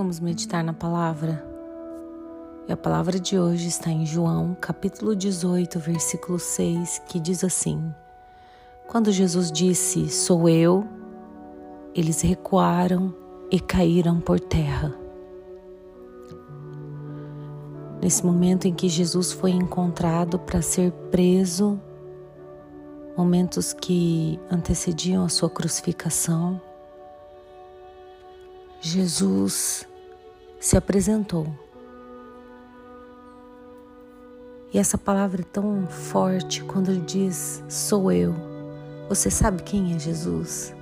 Vamos meditar na palavra. E a palavra de hoje está em João, capítulo 18, versículo 6, que diz assim: Quando Jesus disse: Sou eu, eles recuaram e caíram por terra. Nesse momento em que Jesus foi encontrado para ser preso, momentos que antecediam a sua crucificação, Jesus se apresentou. E essa palavra é tão forte quando ele diz: Sou eu. Você sabe quem é Jesus?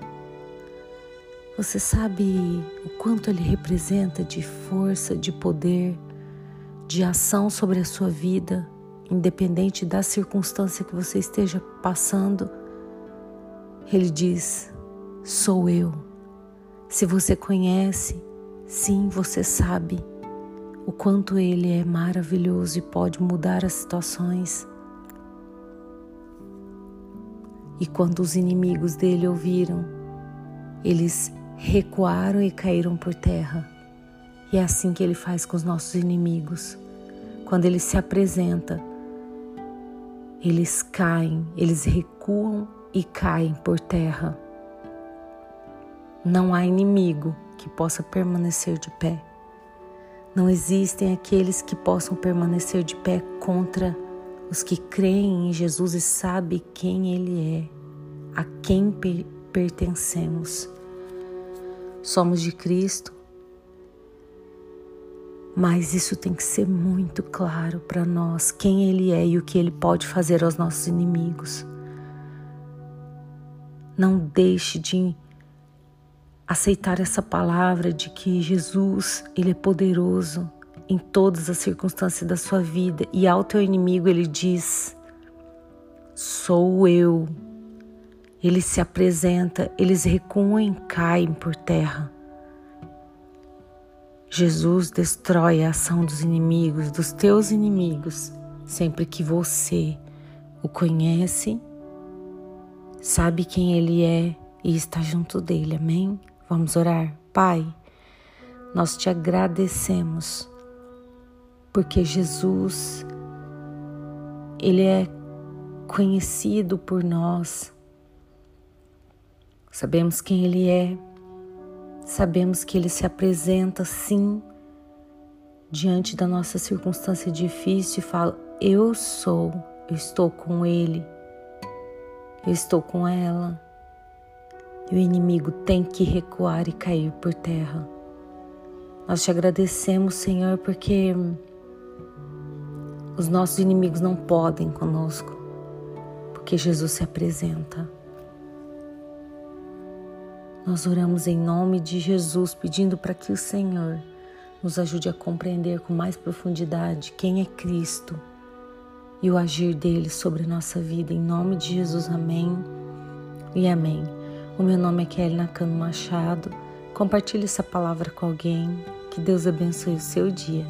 Você sabe o quanto ele representa de força, de poder, de ação sobre a sua vida, independente da circunstância que você esteja passando? Ele diz: Sou eu. Se você conhece, sim, você sabe o quanto ele é maravilhoso e pode mudar as situações. E quando os inimigos dele ouviram, eles recuaram e caíram por terra. E é assim que ele faz com os nossos inimigos. Quando ele se apresenta, eles caem, eles recuam e caem por terra. Não há inimigo que possa permanecer de pé. Não existem aqueles que possam permanecer de pé contra os que creem em Jesus e sabem quem Ele é, a quem pertencemos. Somos de Cristo, mas isso tem que ser muito claro para nós quem Ele é e o que Ele pode fazer aos nossos inimigos. Não deixe de aceitar essa palavra de que Jesus, ele é poderoso em todas as circunstâncias da sua vida e ao teu inimigo ele diz: Sou eu. Ele se apresenta, eles recuam e caem por terra. Jesus destrói a ação dos inimigos, dos teus inimigos, sempre que você o conhece, sabe quem ele é e está junto dele. Amém? Vamos orar. Pai, nós te agradecemos porque Jesus, Ele é conhecido por nós. Sabemos quem Ele é, sabemos que Ele se apresenta sim diante da nossa circunstância difícil e fala: Eu sou, eu estou com Ele, eu estou com ela e o inimigo tem que recuar e cair por terra. Nós te agradecemos, Senhor, porque os nossos inimigos não podem conosco, porque Jesus se apresenta. Nós oramos em nome de Jesus, pedindo para que o Senhor nos ajude a compreender com mais profundidade quem é Cristo e o agir dele sobre a nossa vida. Em nome de Jesus, amém e amém. O meu nome é Kelly Nakano Machado. Compartilhe essa palavra com alguém. Que Deus abençoe o seu dia.